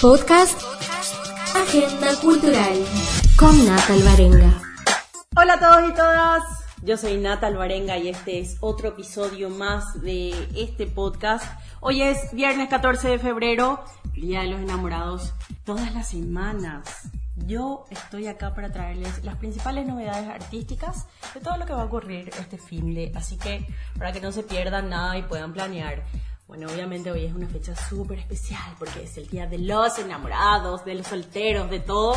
Podcast Agenda Cultural con Nata Alvarenga. Hola a todos y todas, yo soy Nata Alvarenga y este es otro episodio más de este podcast. Hoy es viernes 14 de febrero, Día de los Enamorados. Todas las semanas yo estoy acá para traerles las principales novedades artísticas de todo lo que va a ocurrir este fin de, así que para que no se pierdan nada y puedan planear bueno, obviamente hoy es una fecha súper especial porque es el día de los enamorados, de los solteros, de todo.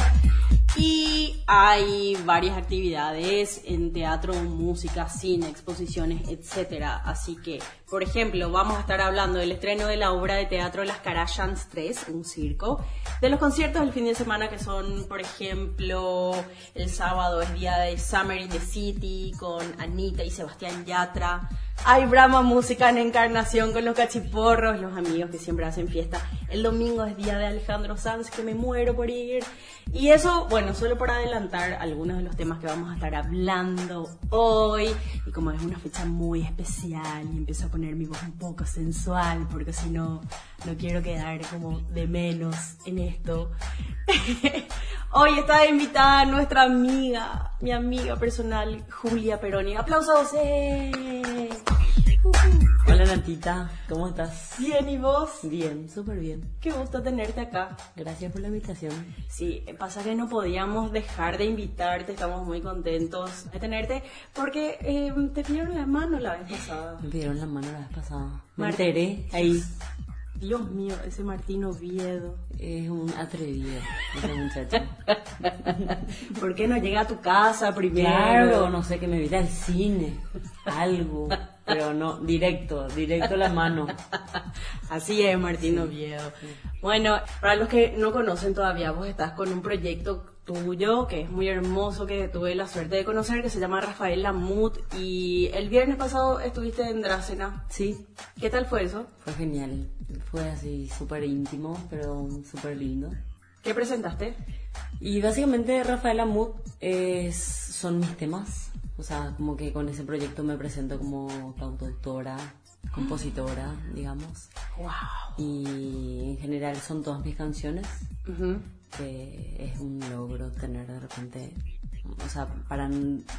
Y hay varias actividades en teatro, música, cine, exposiciones, etc. Así que, por ejemplo, vamos a estar hablando del estreno de la obra de teatro Las Carayans 3, un circo, de los conciertos del fin de semana que son, por ejemplo, el sábado es día de Summer in the City con Anita y Sebastián Yatra. Hay Brahma Música en Encarnación con los cachiporros, los amigos que siempre hacen fiesta. El domingo es día de Alejandro Sanz, que me muero por ir. Y eso, bueno, solo por adelantar algunos de los temas que vamos a estar hablando hoy. Y como es una fecha muy especial y empiezo a poner mi voz un poco sensual, porque si no, no quiero quedar como de menos en esto. hoy está invitada nuestra amiga, mi amiga personal, Julia Peroni. ¡Aplausos! Hola Natita, ¿cómo estás? Bien, ¿y vos? Bien, súper bien. Qué gusto tenerte acá. Gracias por la invitación. Sí, pasa que no podíamos dejar de invitarte, estamos muy contentos de tenerte, porque eh, te pidieron la mano la vez pasada. Me pidieron la mano la vez pasada. Me Mar- enteré ahí. Dios mío, ese Martín Oviedo. Es un atrevido ese muchacho. ¿Por qué no llega a tu casa primero? Claro, no sé, que me invita al cine, algo. Pero no, directo, directo la mano. Así es, Martín Oviedo. Bueno, para los que no conocen todavía, vos estás con un proyecto tuyo que es muy hermoso, que tuve la suerte de conocer, que se llama Rafael Lamut. Y el viernes pasado estuviste en Dracena. Sí, ¿Qué tal fue eso? fue genial. Fue así súper íntimo, pero súper lindo. ¿Qué presentaste? Y básicamente Rafael Amut es, son mis temas. O sea, como que con ese proyecto me presento como cantautora, compositora, digamos. ¡Wow! Y en general son todas mis canciones, que es un logro tener de repente, o sea, para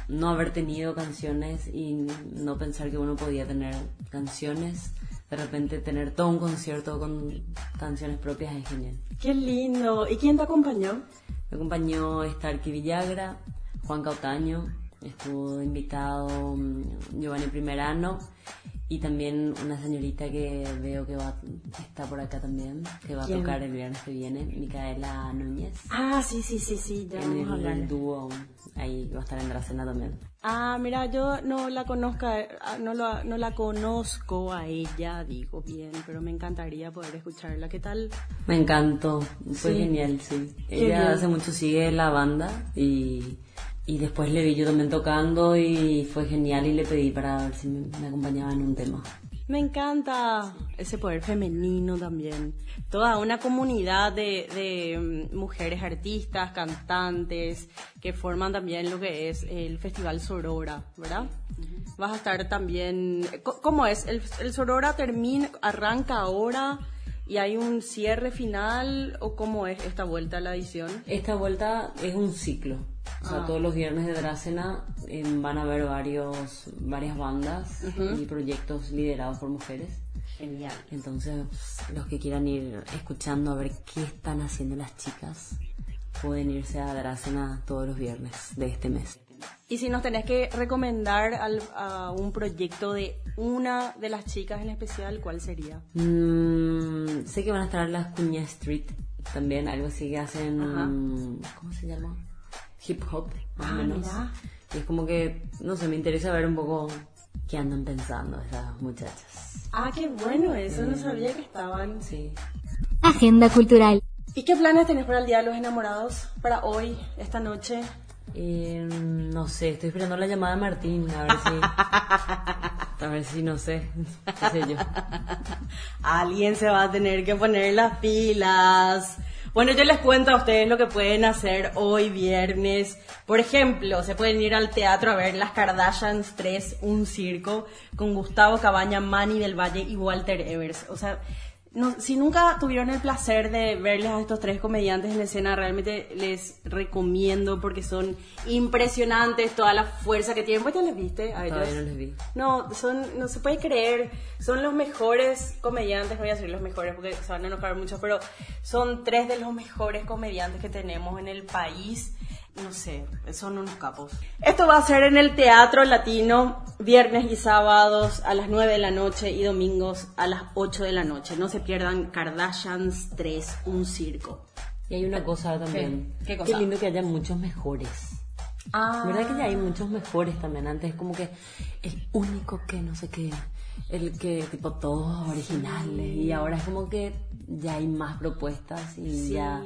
no haber tenido canciones y no pensar que uno podía tener canciones, de repente tener todo un concierto con canciones propias es genial. ¡Qué lindo! ¿Y quién te acompañó? Me acompañó Starky Villagra, Juan Cautaño, estuvo invitado mm, Giovanni Primerano y también una señorita que veo que va está por acá también, que va a ¿Quién? tocar el viernes que viene, Micaela Núñez. Ah, sí, sí, sí, sí, ya en vamos a el, dúo, ahí va a estar en Dracena también. Ah, mira, yo no la conozco, a- no la, no la conozco a ella, digo bien, pero me encantaría poder escucharla. ¿Qué tal? Me encantó, fue Sí. genial, sí. Qué Ella bien. hace mucho sigue la banda y, y después le vi yo también tocando y fue genial y le pedí para ver si me, me acompañaba en un tema. Me encanta ese poder femenino también. Toda una comunidad de, de mm, mujeres artistas, cantantes, que forman también lo que es el Festival Sorora, ¿verdad? Vas a estar también... ¿Cómo es? ¿El, el Sorora termina, arranca ahora y hay un cierre final o cómo es esta vuelta a la edición? Esta vuelta es un ciclo. O sea, Ah. todos los viernes de Dracena eh, van a haber varios, varias bandas y proyectos liderados por mujeres. Genial. Entonces, los que quieran ir escuchando a ver qué están haciendo las chicas, pueden irse a Dracena todos los viernes de este mes. Y si nos tenés que recomendar al- a un proyecto de una de las chicas en especial, ¿cuál sería? Mm, sé que van a estar las Cuña Street también, algo así que hacen, Ajá. ¿cómo se llama? Hip hop, más Ah, o menos. mira. Y es como que, no sé, me interesa ver un poco qué andan pensando esas muchachas. Ah, qué bueno, eso no sabía que estaban. Sí. Agenda Cultural. ¿Y qué planes tenés para el Día de los Enamorados? Para hoy, esta noche. Eh, no sé, estoy esperando la llamada de Martín, a ver si... A ver si, no sé, qué sé yo. Alguien se va a tener que poner las pilas. Bueno, yo les cuento a ustedes lo que pueden hacer hoy viernes. Por ejemplo, se pueden ir al teatro a ver Las Kardashians 3, un circo, con Gustavo Cabaña, Manny del Valle y Walter Evers. O sea, no, si nunca tuvieron el placer de verles a estos tres comediantes en la escena, realmente les recomiendo porque son impresionantes toda la fuerza que tienen. ¿Vos ya les viste a ellos? Todavía no les vi. No, son, no se puede creer, son los mejores comediantes, no voy a decir los mejores porque se van a enojar mucho, pero son tres de los mejores comediantes que tenemos en el país. No sé, son unos capos. Esto va a ser en el Teatro Latino, viernes y sábados a las 9 de la noche y domingos a las 8 de la noche. No se pierdan Kardashians 3, un circo. Y hay una cosa también. ¿Qué cosa? Qué lindo que haya muchos mejores. Ah, ¿Verdad que ya hay muchos mejores también? Antes como que el único que no sé qué, el que tipo todos originales y ahora es como que ya hay más propuestas y ya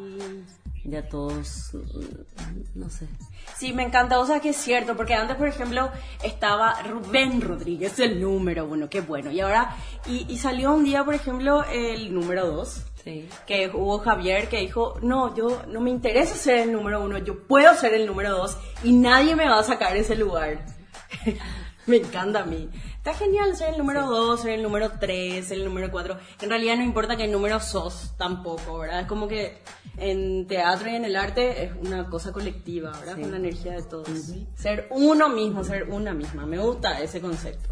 ya todos mm, no sé. Sí, me encanta, o sea que es cierto, porque antes, por ejemplo, estaba Rubén Rodríguez, el número uno, qué bueno, y ahora, y, y salió un día, por ejemplo, el número dos, Sí. que hubo Javier que dijo, no, yo no me interesa ser el número uno, yo puedo ser el número dos y nadie me va a sacar ese lugar. me encanta a mí. Está genial ser el número dos, ser el número tres, ser el número cuatro. En realidad no importa qué número sos tampoco, ¿verdad? Es como que en teatro y en el arte es una cosa colectiva, ¿verdad? Sí. Con la energía de todos. Ser uno mismo, ser una misma. Me gusta ese concepto.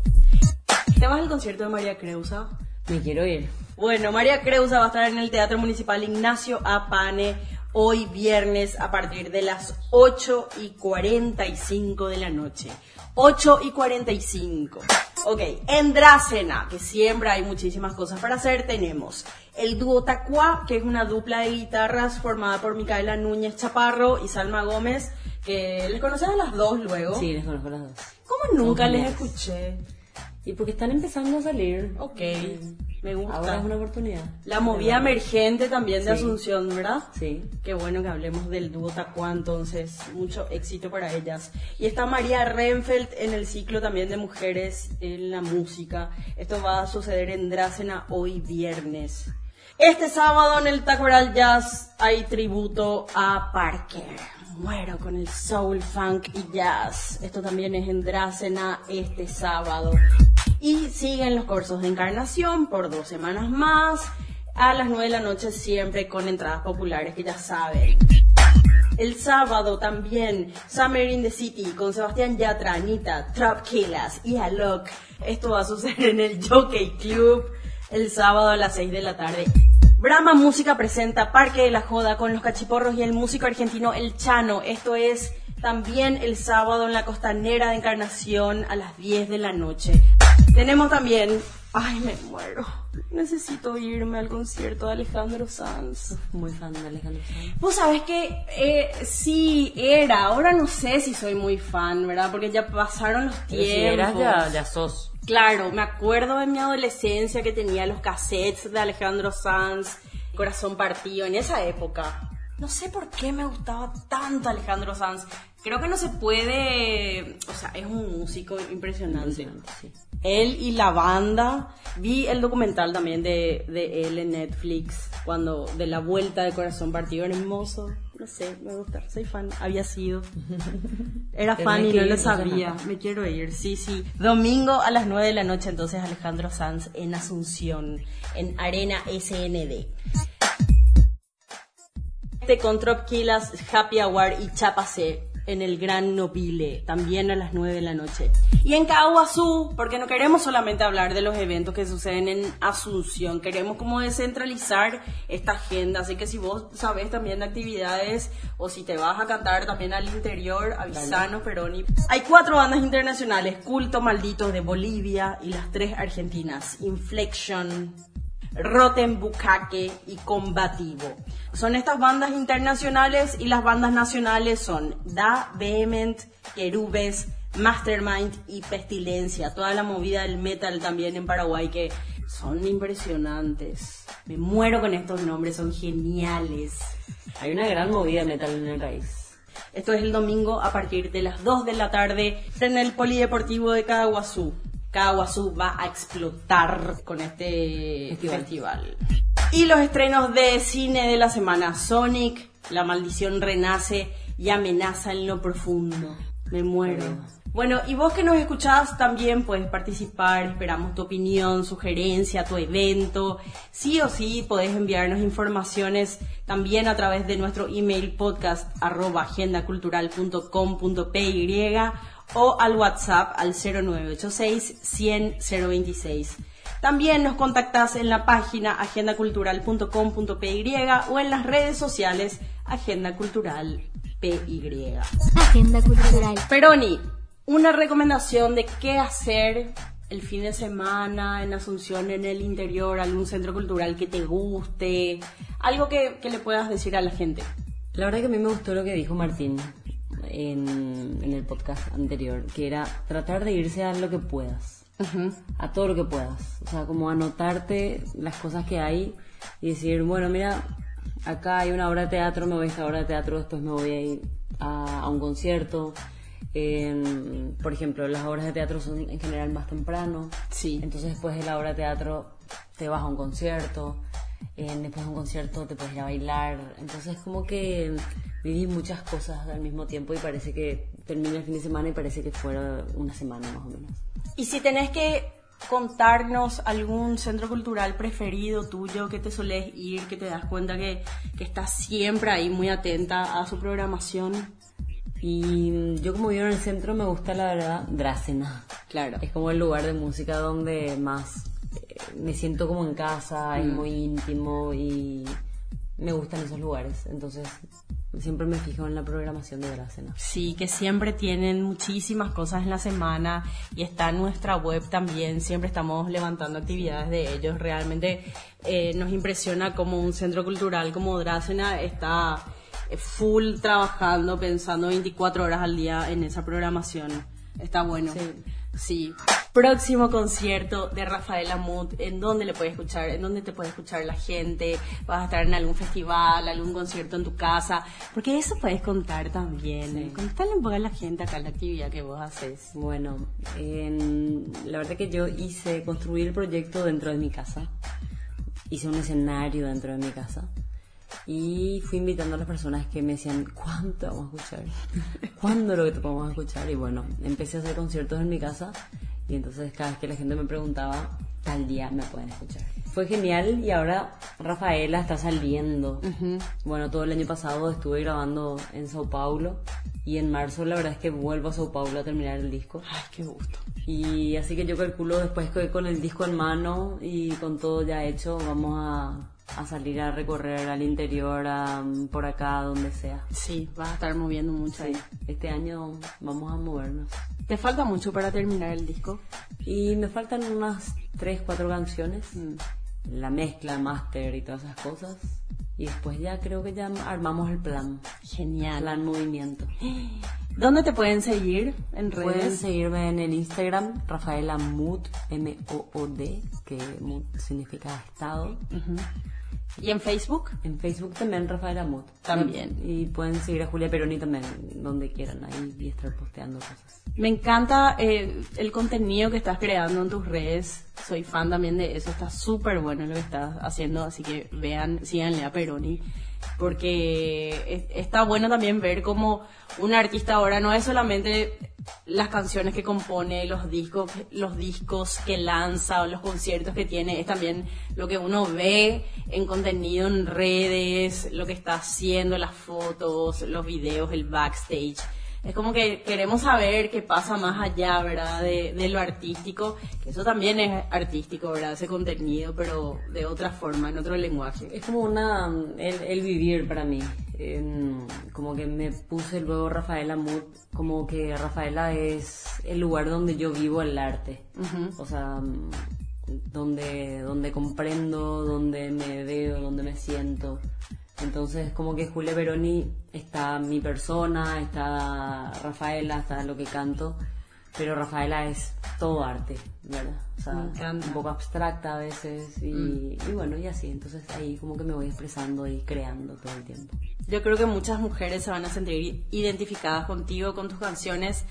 ¿Te vas al concierto de María Creusa? Me quiero ir. Bueno, María Creusa va a estar en el Teatro Municipal Ignacio Apane hoy viernes a partir de las 8 y 45 de la noche. 8 y 45. Ok, en Dracena, que siempre hay muchísimas cosas para hacer, tenemos el dúo Tacuá, que es una dupla de guitarras formada por Micaela Núñez Chaparro y Salma Gómez, que les conocen a las dos luego. Sí, les conozco las dos. ¿Cómo nunca Son les geniales. escuché? Y porque están empezando a salir. Ok, me gusta. Ahora es una oportunidad. La movida emergente también de Sí. Asunción, ¿verdad? Sí. Qué bueno que hablemos del dúo Tacuá, entonces, mucho éxito para ellas. Y está María Renfeld en el ciclo también de mujeres en la música. Esto va a suceder en Dracena hoy viernes. Este sábado en el Tacoral Jazz hay tributo a Parker. Muero con el soul, funk y jazz. Esto también es en Dracena este sábado. Y siguen los cursos de encarnación por dos semanas más. A las 9 de la noche siempre con entradas populares que ya saben. El sábado también Summer in the City con Sebastián Yatra, Anita, Trap Killers y Alok. Esto va a suceder en el Jockey Club el sábado a las 6 de la tarde. Brahma Música presenta Parque de la Joda con los cachiporros y el músico argentino El Chano. Esto es también el sábado en la costanera de Encarnación a las 10 de la noche. Tenemos también... Ay, me muero. Necesito irme al concierto de Alejandro Sanz. Muy fan de Alejandro Sanz. Vos sabés que eh, sí era, ahora no sé si soy muy fan, ¿verdad? Porque ya pasaron los Pero si tiempos. eras ya, ya sos. Claro, me acuerdo de mi adolescencia que tenía los cassettes de Alejandro Sanz, Corazón Partido, en esa época. No sé por qué me gustaba tanto Alejandro Sanz. Creo que no se puede, o sea, es un músico impresionante. Impresionante, sí. Él y la banda. Vi el documental también de, de él en Netflix, cuando de la vuelta de Corazón Partido, hermoso. No sé, me gusta, soy fan, había sido. Era fan y no ir, lo sabía. Me quiero ir, sí, sí. Domingo a las 9 de la noche, entonces Alejandro Sanz en Asunción, en Arena SND. Con Trop Killers, Happy Hour y Chapacé en el Gran Nobile, también a las 9 de la noche. Y en Caguazú, porque no queremos solamente hablar de los eventos que suceden en Asunción, queremos como descentralizar esta agenda, así que si vos sabés también de actividades o si te vas a cantar también al interior, avisanos, Peroni. Hay cuatro bandas internacionales, Culto Maldito de Bolivia y las tres argentinas, Inflection, Rotten Bukake y Combativo. Son estas bandas internacionales y las bandas nacionales son Da, Vehement, Querubes, Mastermind y Pestilencia. Toda la movida del metal también en Paraguay que son impresionantes. Me muero con estos nombres, son geniales. Hay una gran movida de metal en el país. Esto es el domingo a partir de las 2 de la tarde en el Polideportivo de Caguazú. Caguazú va a explotar con este Festival. festival. Y los estrenos de cine de la semana. Sonic, La maldición renace y amenaza en lo profundo. Me muero. Bueno, y vos que nos escuchás también puedes participar, esperamos tu opinión, sugerencia, tu evento. Sí o sí podés enviarnos informaciones también a través de nuestro email podcast arroba agendacultural.com.py o al WhatsApp al 0986 100 026. También nos contactás en la página agendacultural.com.py o en las redes sociales Agenda Cultural PY. Agenda Cultural. Peroni, una recomendación de qué hacer el fin de semana en Asunción, en el interior, algún centro cultural que te guste, algo que, que le puedas decir a la gente. La verdad que a mí me gustó lo que dijo Martín en, en el podcast anterior, que era tratar de irse a lo que puedas, a todo lo que puedas. O sea, como anotarte las cosas que hay y decir, bueno, mira, acá hay una obra de teatro, me voy a esta obra de teatro, después me voy a ir a, a un concierto. En- por ejemplo, las obras de teatro son en general más temprano. Sí. Entonces después de la obra de teatro te vas a un concierto. después de un concierto te puedes ir a bailar. Entonces como que vivís muchas cosas al mismo tiempo y parece que termina el fin de semana y parece que fuera una semana más o menos. Y si tenés que contarnos algún centro cultural preferido tuyo que te solés ir, que te das cuenta que, que estás siempre ahí muy atenta a su programación. Y mm, yo como vivo en el centro me gusta la verdad Dracena. Claro. Es como el lugar de música donde más eh, me siento como en casa, es muy íntimo y me gustan esos lugares. Entonces siempre me fijo en la programación de Dracena. Sí, que siempre tienen muchísimas cosas en la semana y está en nuestra web también. Siempre estamos levantando actividades de ellos. Realmente eh, nos impresiona como un centro cultural como Dracena está eh, full trabajando, pensando 24 horas al día en esa programación. Está bueno. Sí. Sí. Próximo concierto de Rafael Amut, ¿en dónde le puede escuchar? ¿En dónde te puede escuchar la gente? ¿Vas a estar en algún festival, algún concierto en tu casa? Porque eso puedes contar también. Contale un poco a la gente acá la actividad que vos haces. Bueno, en- la verdad que yo hice construir el proyecto dentro de mi casa. Hice un escenario dentro de mi casa. Y fui invitando a las personas que me decían, ¿cuánto vamos a escuchar? ¿Cuándo lo que te podemos escuchar? Y bueno, empecé a hacer conciertos en mi casa. Y entonces cada vez que la gente me preguntaba, tal día me pueden escuchar. Fue genial y ahora Rafaela está saliendo. Bueno, todo el año pasado estuve grabando en Sao Paulo. Y en marzo la verdad es que vuelvo a Sao Paulo a terminar el disco. Ay, qué gusto. Y así que yo calculo después que con el disco en mano y con todo ya hecho, vamos a, a salir a recorrer al interior, a, por acá, donde sea. Sí, vas a estar moviendo mucho ahí. Este año vamos a movernos. ¿Te falta mucho para terminar el disco? Y me faltan unas 3, 4 canciones, la mezcla, máster y todas esas cosas. Y después ya creo que ya armamos el plan, Genial. plan movimiento. ¿Dónde te pueden seguir en Pueden redes? seguirme en el Instagram, Rafaela Mood, M-O-O-D, que Mood significa estado. ¿Y en Facebook? En Facebook también Rafaela Mood. También. Y pueden seguir a Julia Peroni también, donde quieran, ahí y estar posteando cosas. Me encanta eh, el contenido que estás creando en tus redes. Soy fan también de eso. Está súper bueno lo que estás haciendo. Así que vean, síganle a Peroni. Porque es- está bueno también ver cómo un artista ahora no es solamente las canciones que compone, los discos, los discos que lanza o los conciertos que tiene, es también lo que uno ve en contenido en redes, lo que está haciendo, las fotos, los videos, el backstage. Es como que queremos saber qué pasa más allá, ¿verdad? De, de lo artístico, que eso también es artístico, ¿verdad? Ese contenido, pero de otra forma, en otro lenguaje. Es como una, el, el vivir para mí. En- como que me puse luego Rafaela Mood, como que Rafaela es el lugar donde yo vivo el arte. O sea, donde, donde comprendo, donde me veo, donde me siento. Entonces, como que Julia Veroni está mi persona, está Rafaela, está lo que canto, pero Rafaela es todo arte, ¿verdad? O sea, un poco abstracta a veces y, y bueno, y así. Entonces ahí como que me voy expresando y creando todo el tiempo. Yo creo que muchas mujeres se van a sentir identificadas contigo, con tus canciones.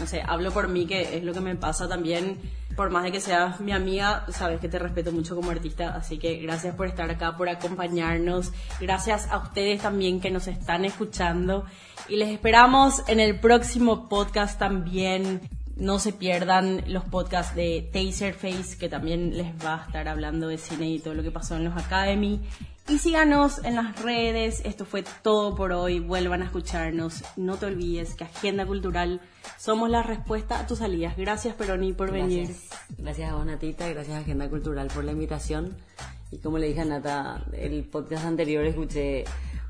No sé, hablo por mí, que es lo que me pasa también. Por más de que seas mi amiga, sabes que te respeto mucho como artista. Así que gracias por estar acá, por acompañarnos. Gracias a ustedes también que nos están escuchando. Y les esperamos en el próximo podcast también. No se pierdan los podcasts de Taserface, que también les va a estar hablando de cine y todo lo que pasó en los Academy. Y síganos en las redes. Esto fue todo por hoy. Vuelvan a escucharnos. No te olvides que Agenda Cultural somos la respuesta a tus salidas. Gracias, Peroni, por venir. Gracias. Gracias a vos, Natita, gracias a Agenda Cultural por la invitación. Y como le dije a Nata, el podcast anterior escuché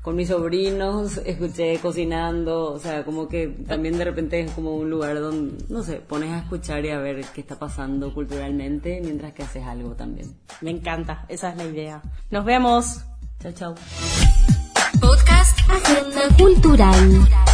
con mis sobrinos, escuché cocinando, o sea, como que también de repente es como un lugar donde, no sé, pones a escuchar y a ver qué está pasando culturalmente mientras que haces algo también. Me encanta. Esa es la idea. Nos vemos. Chao, chao. Podcast Agenda Cultural.